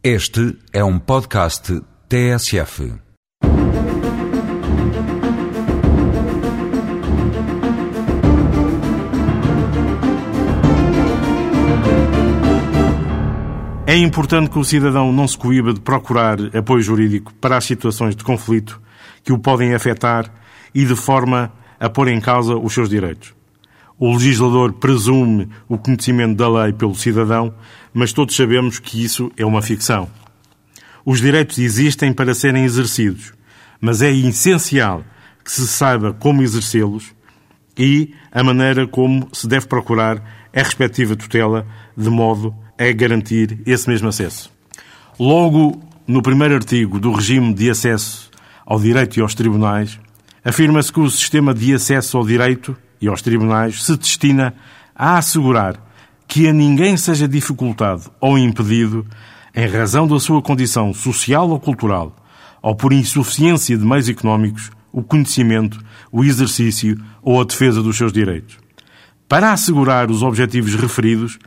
Este é um podcast TSF. É importante que o cidadão não se coíba de procurar apoio jurídico para as situações de conflito que o podem afetar e de forma a pôr em causa os seus direitos. O legislador presume o conhecimento da lei pelo cidadão, mas todos sabemos que isso é uma ficção. Os direitos existem para serem exercidos, mas é essencial que se saiba como exercê-los e a maneira como se deve procurar a respectiva tutela, de modo a garantir esse mesmo acesso. Logo, no primeiro artigo do regime de acesso ao direito e aos tribunais, afirma-se que o sistema de acesso ao direito e aos tribunais se destina a assegurar que a ninguém seja dificultado ou impedido, em razão da sua condição social ou cultural, ou por insuficiência de meios económicos, o conhecimento, o exercício ou a defesa dos seus direitos. Para assegurar os objetivos referidos,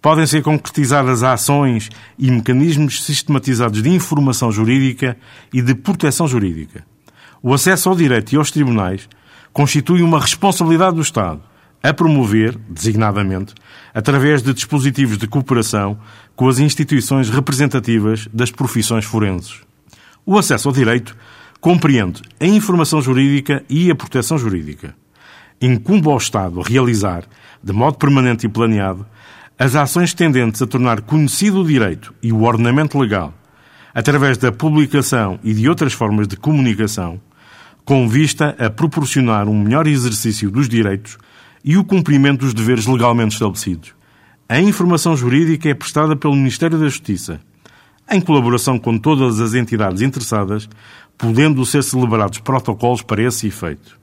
podem ser concretizadas ações e mecanismos sistematizados de informação jurídica e de proteção jurídica. O acesso ao direito e aos tribunais constitui uma responsabilidade do Estado a promover, designadamente, através de dispositivos de cooperação com as instituições representativas das profissões forenses. O acesso ao direito compreende a informação jurídica e a proteção jurídica. Incumbe ao Estado realizar, de modo permanente e planeado, as ações tendentes a tornar conhecido o direito e o ordenamento legal, através da publicação e de outras formas de comunicação, com vista a proporcionar um melhor exercício dos direitos e o cumprimento dos deveres legalmente estabelecidos. A informação jurídica é prestada pelo Ministério da Justiça, em colaboração com todas as entidades interessadas, podendo ser celebrados protocolos para esse efeito.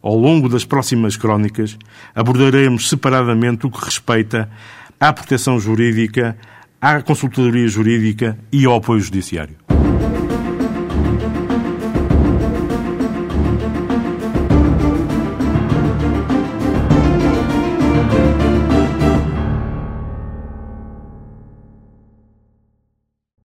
Ao longo das próximas crónicas, abordaremos separadamente o que respeita à proteção jurídica, à consultadoria jurídica e ao apoio judiciário.